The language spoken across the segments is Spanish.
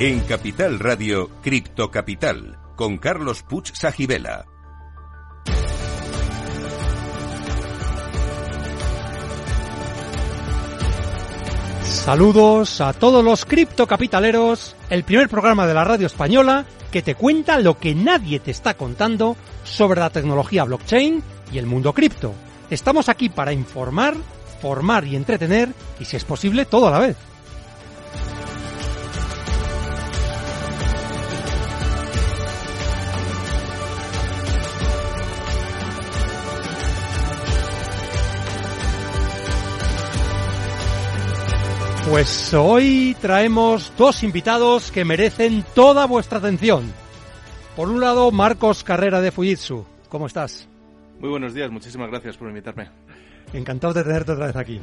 En Capital Radio, Cripto Capital, con Carlos Puch Sajibela. Saludos a todos los criptocapitaleros, el primer programa de la radio española que te cuenta lo que nadie te está contando sobre la tecnología blockchain y el mundo cripto. Estamos aquí para informar, formar y entretener, y si es posible, todo a la vez. Pues hoy traemos dos invitados que merecen toda vuestra atención. Por un lado, Marcos Carrera de Fujitsu. ¿Cómo estás? Muy buenos días, muchísimas gracias por invitarme. Encantado de tenerte otra vez aquí.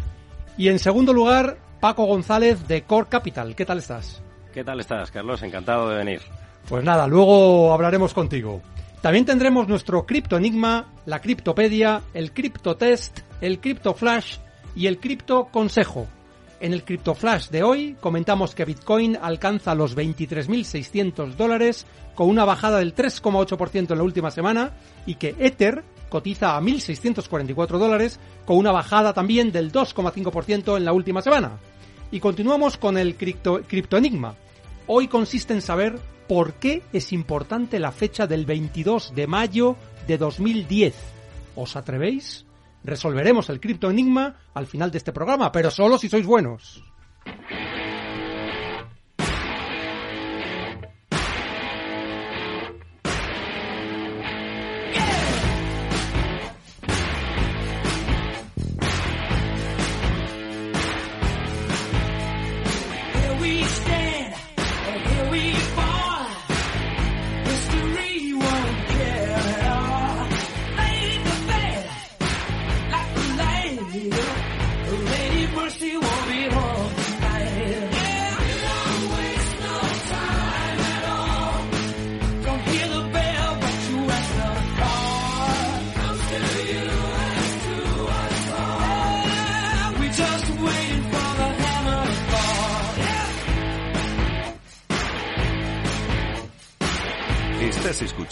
Y en segundo lugar, Paco González de Core Capital. ¿Qué tal estás? ¿Qué tal estás, Carlos? Encantado de venir. Pues nada, luego hablaremos contigo. También tendremos nuestro Cripto Enigma, la Criptopedia, el Cripto Test, el Cripto Flash y el Cripto Consejo. En el CryptoFlash de hoy comentamos que Bitcoin alcanza los 23.600 dólares con una bajada del 3,8% en la última semana y que Ether cotiza a 1.644 dólares con una bajada también del 2,5% en la última semana. Y continuamos con el cripto, criptoenigma. Hoy consiste en saber por qué es importante la fecha del 22 de mayo de 2010. ¿Os atrevéis? Resolveremos el cripto enigma al final de este programa, pero solo si sois buenos.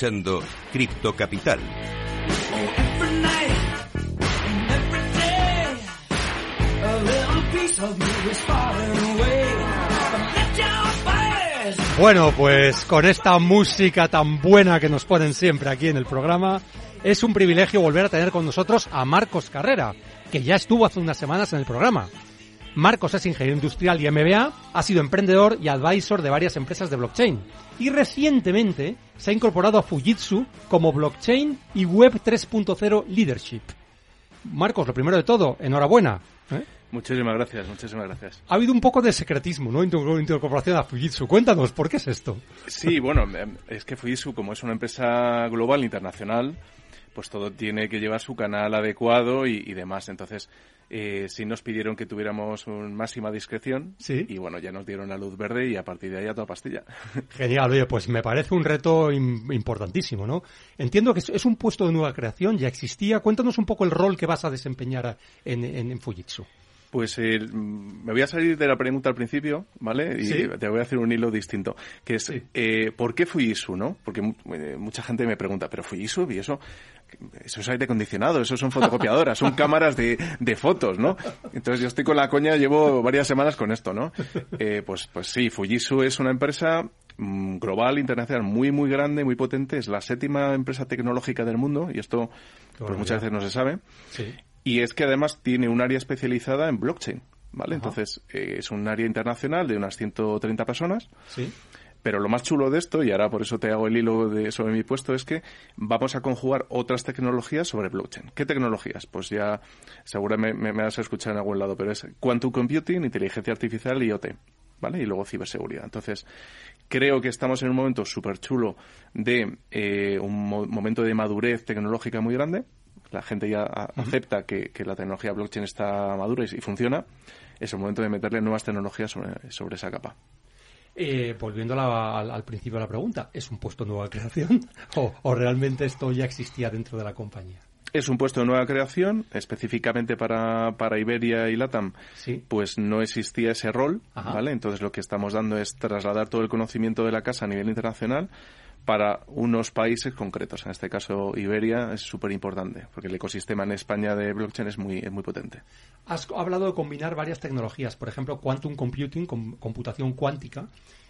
Escuchando. Bueno, pues con esta música tan buena que nos ponen siempre aquí en el programa, es un privilegio volver a tener con nosotros a Marcos Carrera, que ya estuvo hace unas semanas en el programa. Marcos es ingeniero industrial y MBA, ha sido emprendedor y advisor de varias empresas de blockchain y recientemente se ha incorporado a Fujitsu como blockchain y web 3.0 leadership. Marcos, lo primero de todo, enhorabuena. ¿eh? Muchísimas gracias, muchísimas gracias. Ha habido un poco de secretismo, ¿no? Incorporación a Fujitsu. Cuéntanos, ¿por qué es esto? Sí, bueno, es que Fujitsu, como es una empresa global, internacional, pues todo tiene que llevar su canal adecuado y, y demás. Entonces, eh, sí nos pidieron que tuviéramos un máxima discreción ¿Sí? y bueno, ya nos dieron la luz verde y a partir de ahí a toda pastilla. Genial, oye, pues me parece un reto im- importantísimo, ¿no? Entiendo que es, es un puesto de nueva creación, ya existía. Cuéntanos un poco el rol que vas a desempeñar en, en- en Fujitsu. Pues eh, me voy a salir de la pregunta al principio, ¿vale? Y Sí. te voy a hacer un hilo distinto, que es, Sí. eh, ¿por qué Fujitsu, no? Porque eh, mucha gente me pregunta, ¿pero Fujitsu y eso? Eso es aire acondicionado, eso son fotocopiadoras, son cámaras de, de fotos, ¿no? Entonces yo estoy con la coña, llevo varias semanas con esto, ¿no? Eh, pues, pues sí, Fujitsu es una empresa mm, global, internacional, muy, muy grande, muy potente, es la séptima empresa tecnológica del mundo, y esto pues muchas veces no se sabe. Sí. Y es que además tiene un área especializada en blockchain, ¿vale? Ajá. Entonces, eh, es un área internacional de unas 130 personas, Sí. pero lo más chulo de esto, y ahora por eso te hago el hilo de, sobre mi puesto, es que vamos a conjugar otras tecnologías sobre blockchain. ¿Qué tecnologías? Pues ya seguramente me, me vas a escuchar en algún lado, pero es quantum computing, inteligencia artificial y IoT, ¿vale? Y luego ciberseguridad. Entonces, creo que estamos en un momento súper chulo de eh, un mo- momento de madurez tecnológica muy grande. La gente ya a- acepta que, que la tecnología blockchain está madura y, y funciona. Es el momento de meterle nuevas tecnologías sobre, sobre esa capa. Eh, volviendo a la- al, al principio de la pregunta, ¿es un puesto de nueva creación o, o realmente esto ya existía dentro de la compañía? Es un puesto de nueva creación, específicamente para, para Iberia y LATAM, Sí. pues no existía ese rol, Ajá. ¿vale? Entonces lo que estamos dando es trasladar todo el conocimiento de la casa a nivel internacional para unos países concretos. En este caso, Iberia es súper importante, porque el ecosistema en España de blockchain es muy, es muy potente. Has hablado de combinar varias tecnologías, por ejemplo, quantum computing, com- computación cuántica.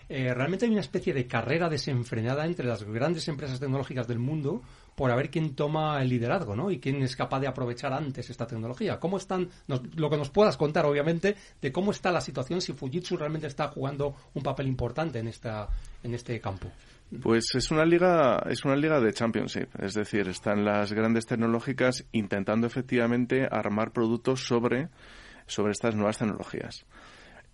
Eh, realmente hay una especie de carrera desenfrenada entre las grandes empresas tecnológicas del mundo por a ver quién toma el liderazgo, ¿no? Y quién es capaz de aprovechar antes esta tecnología. ¿Cómo están, lo que nos puedas contar, obviamente, de cómo está la situación, si Fujitsu realmente está jugando un papel importante en esta, en este campo? Pues es una liga, es una liga de championship, es decir, están las grandes tecnológicas intentando efectivamente armar productos sobre, sobre estas nuevas tecnologías.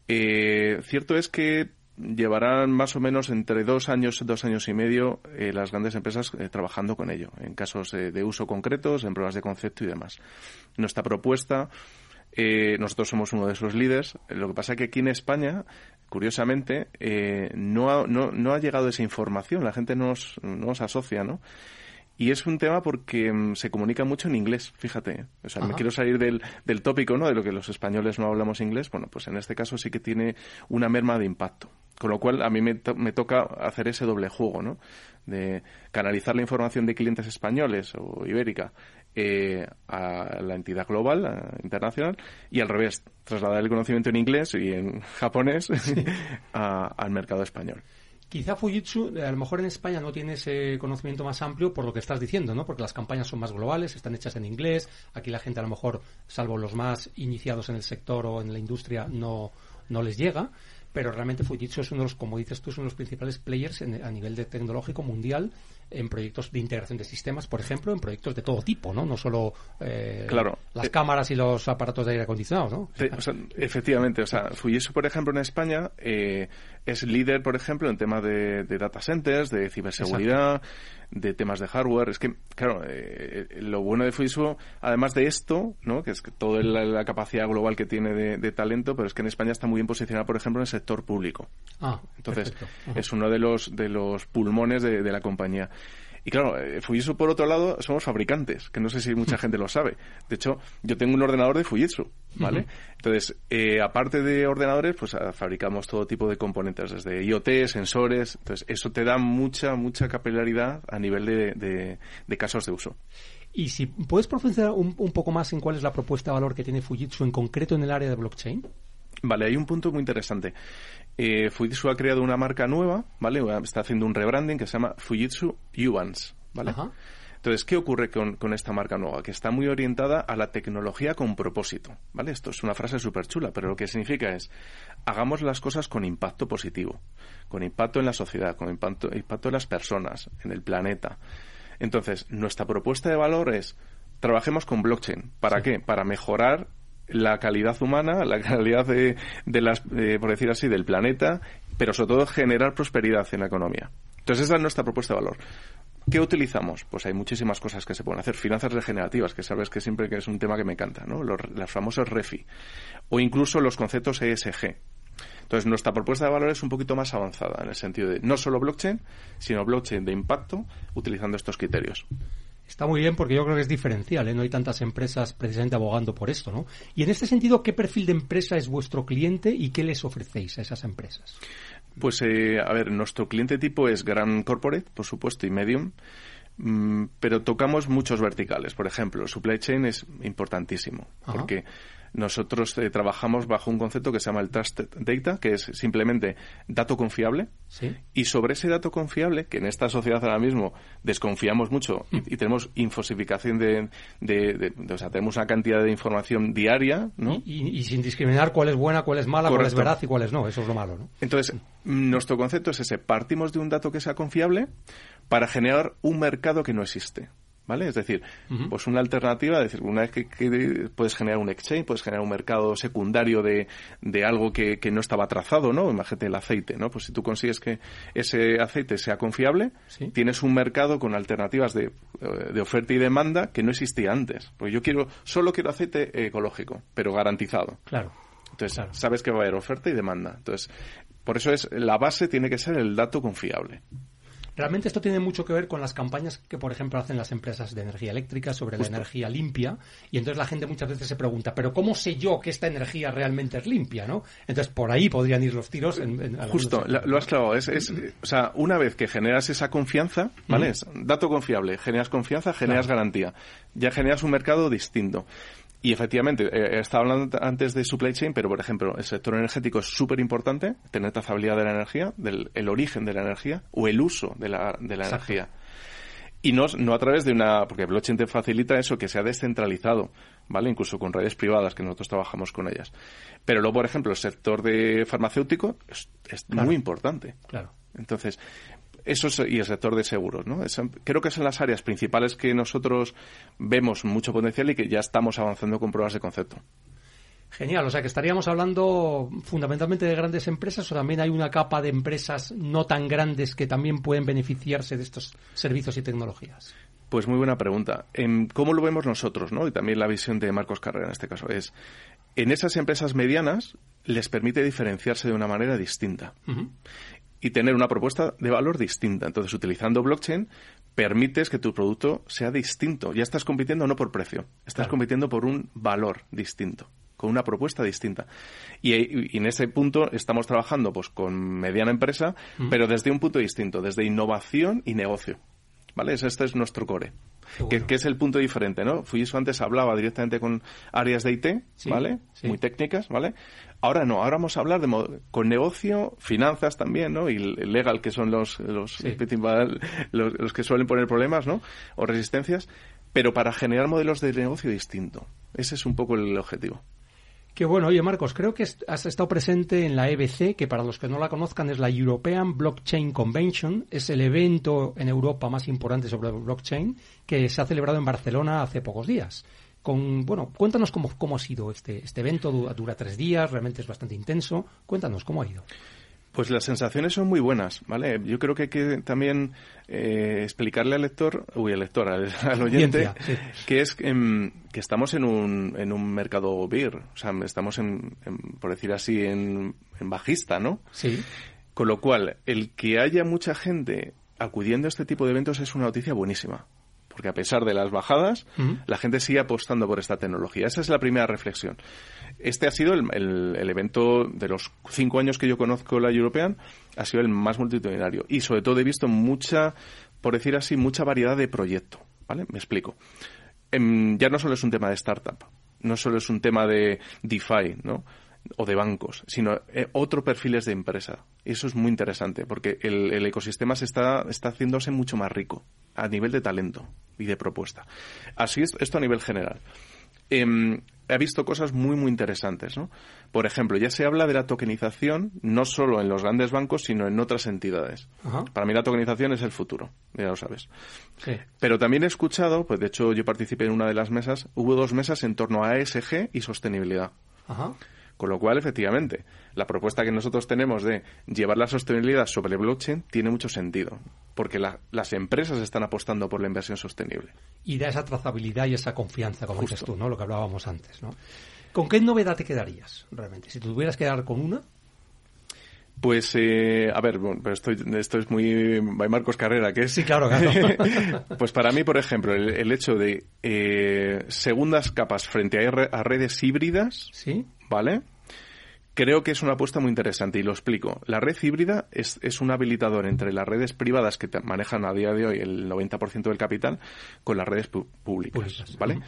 Eh, cierto es que llevarán más o menos entre dos años, dos años y medio eh, las grandes empresas eh, trabajando con ello, en casos de uso concretos, en pruebas de concepto y demás. Nuestra propuesta, eh, nosotros somos uno de esos líderes. Lo que pasa es que aquí en España, curiosamente, eh, no, ha, no, no ha llegado esa información. La gente no os, no os asocia, ¿no? Y es un tema porque mm, se comunica mucho en inglés, fíjate. O sea, me quiero salir del, del tópico, ¿no? De lo que los españoles no hablamos inglés. Bueno, pues en este caso sí que tiene una merma de impacto. Con lo cual, a mí me, to- me toca hacer ese doble juego, ¿no? De canalizar la información de clientes españoles o ibérica eh, a la entidad global, a- internacional, y al revés, trasladar el conocimiento en inglés y en japonés a- al mercado español. Quizá Fujitsu, eh, a lo mejor en España no tiene ese conocimiento más amplio por lo que estás diciendo, ¿no? Porque las campañas son más globales, están hechas en inglés. Aquí la gente, a lo mejor, salvo los más iniciados en el sector o en la industria, no, no les llega. Pero realmente Fujitsu es uno de los, como dices tú, es uno de los principales players en- a nivel de tecnológico mundial en proyectos de integración de sistemas, por ejemplo, en proyectos de todo tipo, ¿no? No solo eh, Claro. las Eh, cámaras y los aparatos de aire acondicionado, ¿no? O sea, efectivamente, o sea, Fujitsu, por ejemplo, en España eh, es líder, por ejemplo, en temas de, de data centers, de ciberseguridad, de temas de hardware. Es que, claro, eh, lo bueno de Fujitsu, además de esto, ¿no? que es que toda la, la capacidad global que tiene de, de talento, pero es que en España está muy bien posicionada, por ejemplo, en el sector público. Ah, Entonces, es uno de los, de los pulmones de, de la compañía. Y claro, eh, Fujitsu, por otro lado, somos fabricantes, que no sé si mucha gente lo sabe. De hecho, yo tengo un ordenador de Fujitsu, ¿vale? Entonces, eh, aparte de ordenadores, pues ah, fabricamos todo tipo de componentes, desde IoT, sensores. Entonces, eso te da mucha, mucha capilaridad a nivel de, de- de casos de uso. Y si puedes profundizar un, un poco más en cuál es la propuesta de valor que tiene Fujitsu en concreto en el área de blockchain. Vale, hay un punto muy interesante. Eh, Fujitsu ha creado una marca nueva, ¿vale? Está haciendo un rebranding que se llama Fujitsu Uvance, ¿vale? Ajá. Entonces, ¿qué ocurre con, con esta marca nueva? Que está muy orientada a la tecnología con propósito, ¿vale? Esto es una frase súper chula, pero lo que significa es, hagamos las cosas con impacto positivo, con impacto en la sociedad, con impacto, impacto en las personas, en el planeta. Entonces, nuestra propuesta de valor es, trabajemos con blockchain. ¿Para qué? Para mejorar la calidad humana, la calidad de, de las, por decir así, del planeta, pero sobre todo generar prosperidad en la economía. Entonces esa es nuestra propuesta de valor. ¿Qué utilizamos? Pues hay muchísimas cosas que se pueden hacer. Finanzas regenerativas, que sabes que siempre que es un tema que me encanta, ¿no? Los, las famosas REFI. O incluso los conceptos ESG. Entonces, nuestra propuesta de valor es un poquito más avanzada, en el sentido de no solo blockchain, sino blockchain de impacto, utilizando estos criterios. Está muy bien porque yo creo que es diferencial, ¿eh? no hay tantas empresas precisamente abogando por esto, ¿no? Y en este sentido, ¿qué perfil de empresa es vuestro cliente y qué les ofrecéis a esas empresas? Pues, eh, a ver, nuestro cliente tipo es Gran Corporate, por supuesto, y Medium, mm, pero tocamos muchos verticales. Por ejemplo, supply chain es importantísimo, Ajá. porque nosotros eh, trabajamos bajo un concepto que se llama el Trusted Data, que es simplemente dato confiable, Sí. y sobre ese dato confiable, que en esta sociedad ahora mismo desconfiamos mucho y, y tenemos infosificación de, de- de- de- O sea, tenemos una cantidad de información diaria, ¿no? Y, y- y sin discriminar cuál es buena, cuál es mala, cuál es veraz y cuál es no. Eso es lo malo, ¿no? Entonces, mm, nuestro concepto es ese. Partimos de un dato que sea confiable para generar un mercado que no existe. ¿Vale? Es decir, pues una alternativa, es decir, una vez que, que puedes generar un exchange, puedes generar un mercado secundario de, de algo que, que no estaba trazado, ¿no? Imagínate el aceite, ¿no? Pues si tú consigues que ese aceite sea confiable, Sí. tienes un mercado con alternativas de, eh, de oferta y demanda que no existía antes. Porque yo quiero, solo quiero aceite ecológico, pero garantizado. Claro. Entonces, Claro. sabes que va a haber oferta y demanda. Entonces, por eso es la base tiene que ser el dato confiable. Realmente esto tiene mucho que ver con las campañas que, por ejemplo, hacen las empresas de energía eléctrica sobre la energía limpia. Y entonces la gente muchas veces se pregunta, ¿pero cómo sé yo que esta energía realmente es limpia? ¿no? Entonces por ahí podrían ir los tiros. En, Justo, lo, has clavado. Es, o sea, una vez que generas esa confianza, ¿vale? dato confiable, generas confianza, generas garantía. Ya generas un mercado distinto. Y efectivamente, eh, estaba hablando antes de supply chain, pero por ejemplo, el sector energético es súper importante, tener trazabilidad de la energía, del el origen de la energía o el uso de la, de la energía. Y no, no a través de una, porque blockchain te facilita eso, que sea descentralizado, ¿vale? Incluso con redes privadas, que nosotros trabajamos con ellas. Pero luego, por ejemplo, el sector de farmacéutico es, muy importante. Claro. Entonces, eso y el sector de seguros, ¿no? creo que son las áreas principales que nosotros vemos mucho potencial y que ya estamos avanzando con pruebas de concepto. Genial, o sea que estaríamos hablando fundamentalmente de grandes empresas o también hay una capa de empresas no tan grandes que también pueden beneficiarse de estos servicios y tecnologías. Pues muy buena pregunta. ¿Cómo lo vemos nosotros, no? Y también la visión de Marcos Carrera en este caso es en esas empresas medianas les permite diferenciarse de una manera distinta y tener una propuesta de valor distinta. Entonces, utilizando blockchain, permites que tu producto sea distinto. Ya estás compitiendo no por precio, estás compitiendo por un valor distinto con una propuesta distinta. Y, en ese punto estamos trabajando pues con mediana empresa, pero desde un punto distinto, desde innovación y negocio. ¿Vale? Este es nuestro core. Que, es el punto diferente, ¿no? Fujisu antes hablaba directamente con áreas de IT, ¿vale? Muy técnicas, ¿vale? Ahora no, ahora vamos a hablar de con negocio, finanzas también, ¿no? Y legal, que son los, los, los, que suelen poner problemas, ¿no? O resistencias, pero para generar modelos de negocio distinto. Ese es un poco el objetivo. Qué bueno. Oye, Marcos, creo que has estado presente en la EBC, que para los que no la conozcan es la European Blockchain Convention. Es el evento en Europa más importante sobre blockchain que se ha celebrado en Barcelona hace pocos días con, bueno, cuéntanos cómo, cómo ha sido este, este evento, dura, tres días, realmente es bastante intenso. Cuéntanos cómo ha ido. Pues las sensaciones son muy buenas, ¿vale? Yo creo que hay que también eh, explicarle al lector, uy, al lector, al, oyente, que es que estamos en un, en un mercado beer, o sea, estamos en, por decir así, en, en bajista, ¿no? Sí. Con lo cual, el que haya mucha gente acudiendo a este tipo de eventos es una noticia buenísima porque a pesar de las bajadas, la gente sigue apostando por esta tecnología. Esa es la primera reflexión. Este ha sido el, evento de los cinco años que yo conozco la European, ha sido el más multitudinario. Y sobre todo he visto mucha, por decir así, mucha variedad de proyectos. ¿Vale? Me explico. Em, ya no solo es un tema de startup, no solo es un tema de DeFi, ¿no? O de bancos, sino eh, otro perfiles de empresa. Y eso es muy interesante porque el, ecosistema se está, está haciéndose mucho más rico a nivel de talento y de propuesta. Así es esto a nivel general. Eh, he visto cosas muy, muy interesantes. ¿no? Por ejemplo, ya se habla de la tokenización no solo en los grandes bancos, sino en otras entidades. Para mí la tokenización es el futuro, ya lo sabes. Pero también he escuchado, pues de hecho yo participé en una de las mesas, hubo dos mesas en torno a ESG y sostenibilidad. Ajá. Con lo cual, efectivamente, la propuesta que nosotros tenemos de llevar la sostenibilidad sobre el blockchain tiene mucho sentido, porque las empresas están apostando por la inversión sostenible. Y da esa trazabilidad y esa confianza, como dices tú, ¿no? Lo que hablábamos antes, ¿no? ¿Con qué novedad te quedarías, realmente? Si tuvieras que quedar con una, pues, eh, a ver, pero esto, esto es muy Marcos Carrera, que es... Sí, claro, claro. pues para mí, por ejemplo, el, hecho de eh, segundas capas frente a, redes híbridas, ¿Sí? ¿Vale? Creo que es una apuesta muy interesante y lo explico. La red híbrida es, es un habilitador entre las redes privadas que manejan a día de hoy el 90% del capital con las redes públicas, ¿vale?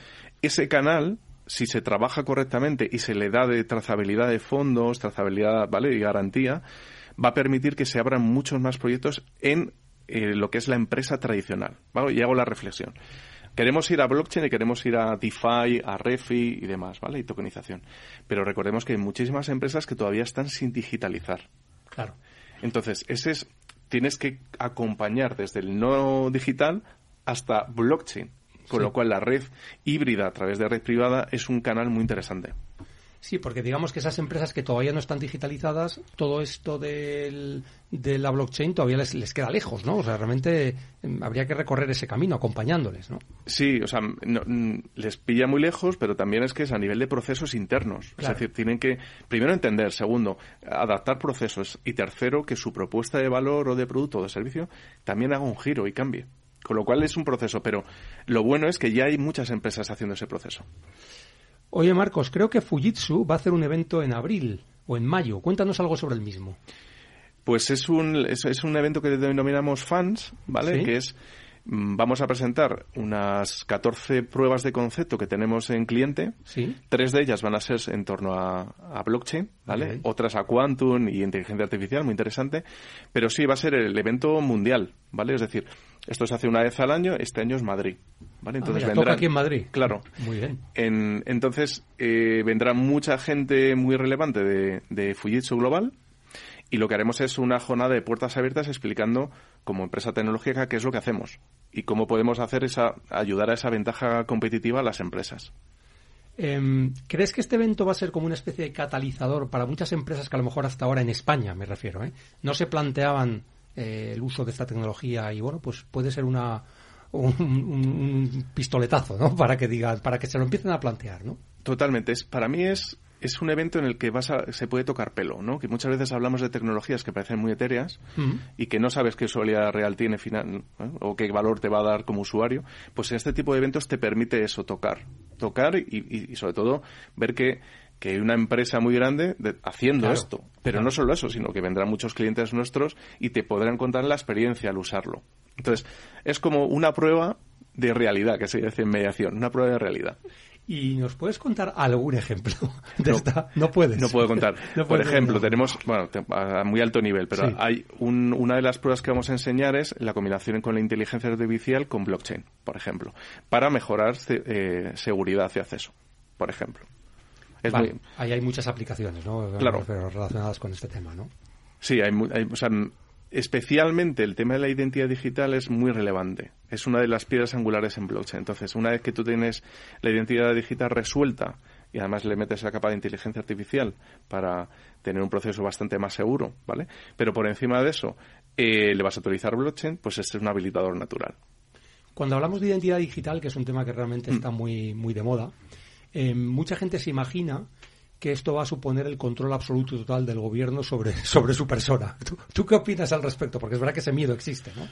Ese canal si se trabaja correctamente y se le da de trazabilidad de fondos, trazabilidad, ¿vale? y garantía, va a permitir que se abran muchos más proyectos en eh, lo que es la empresa tradicional. ¿vale? Y hago la reflexión. Queremos ir a blockchain y queremos ir a DeFi, a Refi y demás, ¿vale? Y tokenización. Pero recordemos que hay muchísimas empresas que todavía están sin digitalizar. Claro. Entonces, ese es, tienes que acompañar desde el no digital hasta blockchain. Con lo cual la red híbrida a través de red privada es un canal muy interesante. Sí, porque digamos que esas empresas que todavía no están digitalizadas, todo esto del, de la blockchain todavía les, les queda lejos, ¿no? O sea, realmente em, habría que recorrer ese camino acompañándoles, ¿no? Sí, o sea, no- mm, les pilla muy lejos, pero también es que es a nivel de procesos internos. Claro. Es decir, tienen que, primero, entender, segundo, adaptar procesos y tercero, que su propuesta de valor o de producto o de servicio también haga un giro y cambie. Con lo cual es un proceso, pero lo bueno es que ya hay muchas empresas haciendo ese proceso. Oye, Marcos, creo que Fujitsu va a hacer un evento en abril o en mayo. Cuéntanos algo sobre el mismo. Pues es un, es, es un evento que denominamos fans, ¿vale? Sí. Que es, mm, vamos a presentar unas 14 pruebas de concepto que tenemos en cliente. Sí. Tres de ellas van a ser en torno a, a blockchain, ¿vale? Otras a quantum y inteligencia artificial, muy interesante. Pero sí, va a ser el evento mundial, ¿vale? Es decir, esto se hace una vez al año, este año es Madrid, ¿vale? Ah, mira, toca aquí en Madrid. Claro. Muy bien. En- entonces, eh, vendrá mucha gente muy relevante de, de Fujitsu Global y lo que haremos es una jornada de puertas abiertas explicando como empresa tecnológica qué es lo que hacemos y cómo podemos hacer esa, ayudar a esa ventaja competitiva a las empresas. Em, ¿Crees que este evento va a ser como una especie de catalizador para muchas empresas que a lo mejor hasta ahora en España, me refiero, ¿eh? no se planteaban eh, el uso de esta tecnología y bueno, pues puede ser una un, un- un pistoletazo, ¿no? Para que digan, para que se lo empiecen a plantear, ¿no? Totalmente. Es, para mí es, es un evento en el que vas a- se puede tocar pelo, ¿no? Que muchas veces hablamos de tecnologías que parecen muy etéreas y que no sabes qué usualidad real tiene final, ¿eh? o qué valor te va a dar como usuario. Pues en este tipo de eventos te permite eso, tocar. Tocar y, y- y sobre todo ver que, que hay una empresa muy grande de- haciendo Claro, esto. Pero claro. no solo eso, sino que vendrán muchos clientes nuestros y te podrán contar la experiencia al usarlo. Entonces, es como una prueba de realidad, que se dice en mediación, una prueba de realidad. ¿Y nos puedes contar algún ejemplo de No. esta? No puedes. No puedo contar. No Por ejemplo, tenemos, bueno, a muy alto nivel, pero Sí. hay un- una de las pruebas que vamos a enseñar es la combinación con la inteligencia artificial con blockchain, por ejemplo, para mejorar eh, seguridad de acceso, por ejemplo. Es Vale, muy- Ahí hay muchas aplicaciones, ¿no? Claro. Pero relacionadas con este tema, ¿no? Sí, hay, hay- o sea, m- especialmente el tema de la identidad digital es muy relevante. Es una de las piedras angulares en blockchain. Entonces, una vez que tú tienes la identidad digital resuelta y además le metes la capa de inteligencia artificial para tener un proceso bastante más seguro, ¿vale? Pero por encima de eso, eh, le vas a utilizar blockchain, pues este es un habilitador natural. Cuando hablamos de identidad digital, que es un tema que realmente Mm. está muy, muy de moda, eh, mucha gente se imagina que esto va a suponer el control absoluto y total del gobierno sobre, sobre su persona. ¿Tú, tú qué opinas al respecto? Porque es verdad que ese miedo existe, ¿no?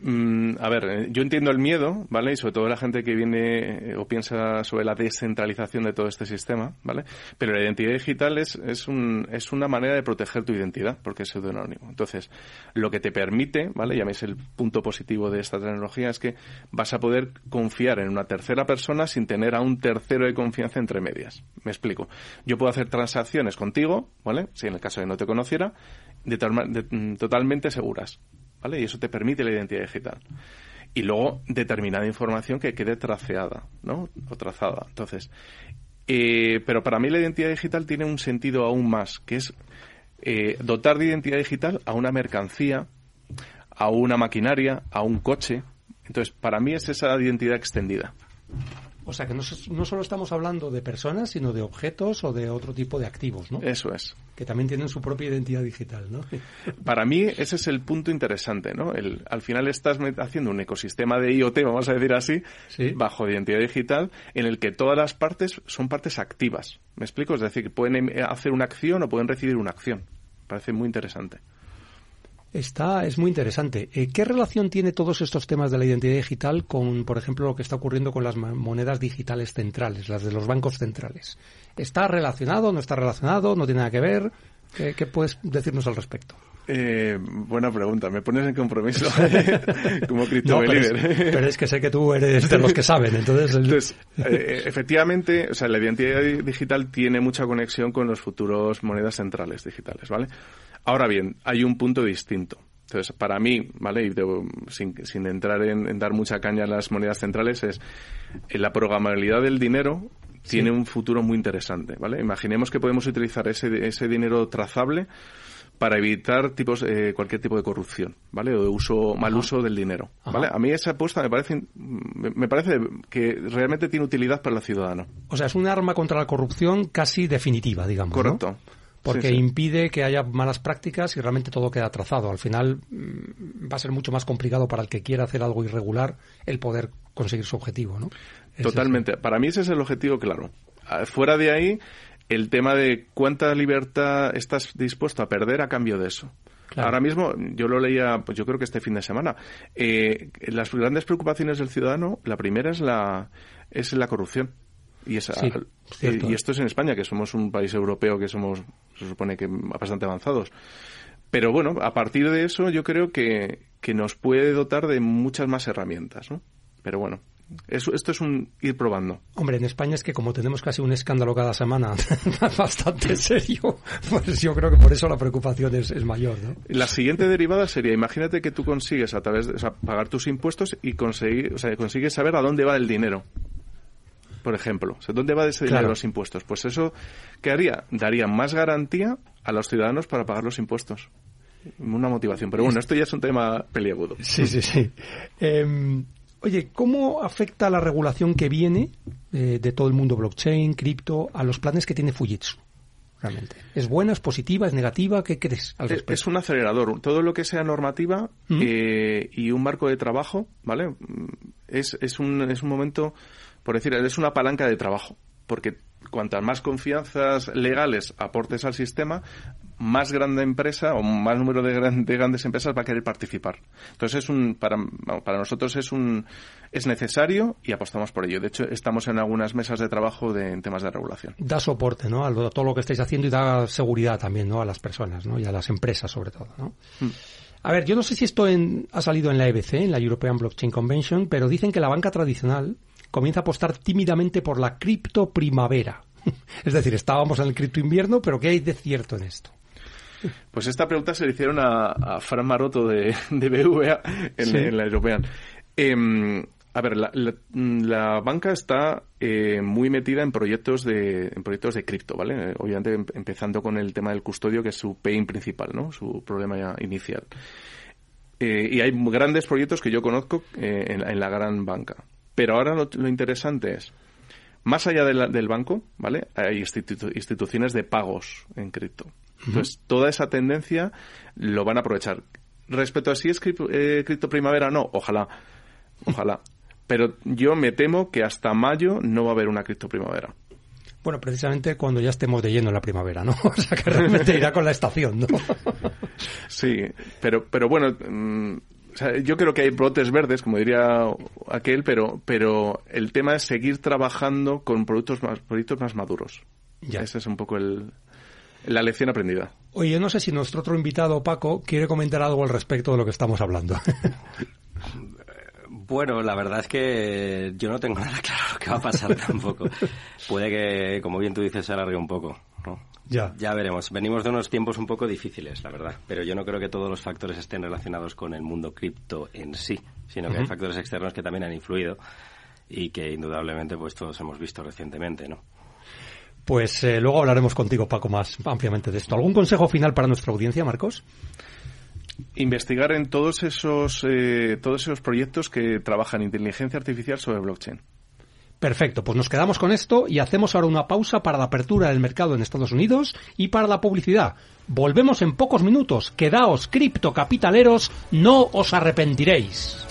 Mm, a ver, eh, yo entiendo el miedo, ¿vale? Y sobre todo la gente que viene eh, o piensa sobre la descentralización de todo este sistema, ¿vale? Pero la identidad digital es, es, un, es una manera de proteger tu identidad, porque es pseudonónimo. Entonces, lo que te permite, ¿vale? Ya veis el punto positivo de esta tecnología, es que vas a poder confiar en una tercera persona sin tener a un tercero de confianza entre medias. Me explico. Yo puedo hacer transacciones contigo, ¿vale? Si en el caso de que no te conociera, de- mm, totalmente seguras. ¿Vale? Y eso te permite la identidad digital. Y luego determinada información que quede traceada, ¿no? O trazada. Entonces, eh, pero para mí la identidad digital tiene un sentido aún más, que es eh, dotar de identidad digital a una mercancía, a una maquinaria, a un coche. Entonces, para mí es esa identidad extendida. O sea, que no, solo estamos hablando de personas, sino de objetos o de otro tipo de activos, ¿no? Eso es. Que también tienen su propia identidad digital, ¿no? Para mí ese es el punto interesante, ¿no? El, al final estás haciendo un ecosistema de IoT, vamos a decir así, Sí. bajo identidad digital, en el que todas las partes son partes activas. ¿Me explico? Es decir, que pueden em- hacer una acción o pueden recibir una acción. Parece muy interesante. Está, es muy interesante. Eh, ¿Qué relación tiene todos estos temas de la identidad digital con, por ejemplo, lo que está ocurriendo con las monedas digitales centrales, las de los bancos centrales? ¿Está relacionado? ¿No está relacionado? ¿No tiene nada que ver? ¿Qué, qué puedes decirnos al respecto? Eh, buena pregunta. Me pones en compromiso como cripto No, pero, es, pero es que sé que tú eres de los que saben, entonces... el- Entonces, eh, efectivamente, o sea, la identidad di- digital tiene mucha conexión con los futuros monedas centrales digitales, ¿vale? Ahora bien, hay un punto distinto. Entonces, para mí, ¿vale? Y debo- sin, sin entrar en, en dar mucha caña a las monedas centrales, es eh, la programabilidad del dinero tiene un futuro muy interesante, ¿vale? Imaginemos que podemos utilizar ese, ese dinero trazable para evitar tipos eh, cualquier tipo de corrupción, ¿vale? O de uso mal uso del dinero, ¿vale? A mí esa apuesta me parece me parece que realmente tiene utilidad para el ciudadano. O sea, es un arma contra la corrupción casi definitiva, digamos. Correcto. Porque impide que haya malas prácticas y realmente todo queda trazado. Al final mm, va a ser mucho más complicado para el que quiera hacer algo irregular el poder conseguir su objetivo, ¿no? Totalmente. Para mí ese es el objetivo claro. Ah, fuera de ahí, el tema de cuánta libertad estás dispuesto a perder a cambio de eso. Ahora mismo, yo lo leía, pues yo creo que este fin de semana. Eh, las grandes preocupaciones del ciudadano, la primera es la, es la corrupción. Y, esa, y, esto es en España, que somos un país europeo que somos, se supone que bastante avanzados. Pero bueno, a partir de eso yo creo que, que nos puede dotar de muchas más herramientas, ¿no? Pero bueno, esto es un ir probando. Hombre, en España es que como tenemos casi un escándalo cada semana bastante serio, pues yo creo que por eso la preocupación es, mayor. ¿no? La siguiente derivada sería, imagínate que tú consigues a través de pagar tus impuestos y conseguir, o sea, consigues saber a dónde va el dinero. Por ejemplo, ¿dónde va ese dinero los impuestos? Pues eso, ¿qué haría? Daría más garantía a los ciudadanos para pagar los impuestos una motivación. Pero bueno, esto ya es un tema peliagudo. Sí, sí, sí. Em, Oye, ¿cómo afecta la regulación que viene eh, de todo el mundo blockchain, cripto, a los planes que tiene Fujitsu? Realmente. ¿Es buena, es positiva, es negativa? ¿Qué crees al respecto? Es un acelerador. Todo lo que sea normativa eh, y un marco de trabajo, ¿vale? Es, es, un, es un momento, por decir, es una palanca de trabajo. Porque cuantas más confianzas legales aportes al sistema, más grande empresa o más número de, grandes empresas va a querer participar. Entonces es un para, para nosotros es un es necesario y apostamos por ello. De hecho, estamos en algunas mesas de trabajo de, en temas de regulación. Da soporte, ¿no? A, todo lo que estáis haciendo y da seguridad también, ¿no? A las personas, ¿no? Y a las empresas sobre todo, ¿no? Mm. A ver, yo no sé si esto ha salido en la EBC, en la European Blockchain Convention, pero dicen que la banca tradicional comienza a apostar tímidamente por la cripto primavera. es decir, estábamos en el cripto invierno, pero ¿qué hay de cierto en esto? Pues esta pregunta se le hicieron a, Fran Maroto de, de BVA en, la European. Em, a ver, la, banca está eh, muy metida en proyectos de en proyectos de cripto, ¿vale? Obviamente em, empezando con el tema del custodio, que es su pain principal, ¿no? Su problema inicial. Eh, y hay grandes proyectos que yo conozco eh, en, la gran banca. Pero ahora lo, interesante es, más allá del banco, ¿vale? Hay instituciones de pagos en cripto. Entonces, toda esa tendencia lo van a aprovechar. Respecto a si es eh, cripto, primavera, no, ojalá, ojalá. Pero yo me temo que hasta mayo no va a haber una cripto primavera. Bueno, precisamente cuando ya estemos de lleno en la primavera, ¿no? O sea, que realmente irá con la estación, ¿no? sí, pero, pero bueno, yo creo que hay brotes verdes, como diría aquel, pero, pero el tema es seguir trabajando con productos más, productos más maduros. Ya. Ese es un poco el, la lección aprendida. Oye, no sé si nuestro otro invitado, Paco, quiere comentar algo al respecto de lo que estamos hablando. Bueno, la verdad es que yo no tengo nada claro lo que va a pasar tampoco. Puede que, como bien tú dices, se alargue un poco. Ya. Ya veremos. Venimos de unos tiempos un poco difíciles, la verdad. Pero yo no creo que todos los factores estén relacionados con el mundo cripto en sí, sino que hay factores externos que también han influido y que indudablemente pues todos hemos visto recientemente, ¿no? Pues eh, luego hablaremos contigo, Paco, más ampliamente de esto. ¿Algún consejo final para nuestra audiencia, Marcos? Investigar en todos esos, eh, todos esos proyectos que trabajan inteligencia artificial sobre blockchain. Perfecto, pues nos quedamos con esto y hacemos ahora una pausa para la apertura del mercado en Estados Unidos y para la publicidad. Volvemos en pocos minutos. Quedaos, criptocapitaleros, no os arrepentiréis.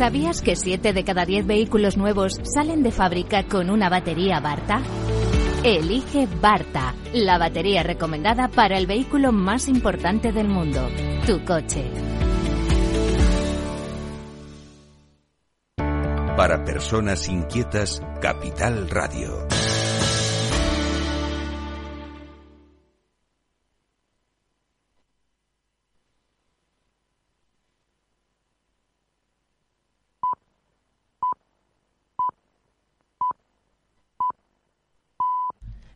¿Sabías que 7 de cada 10 vehículos nuevos salen de fábrica con una batería Barta? Elige Barta, la batería recomendada para el vehículo más importante del mundo, tu coche. Para personas inquietas, Capital Radio.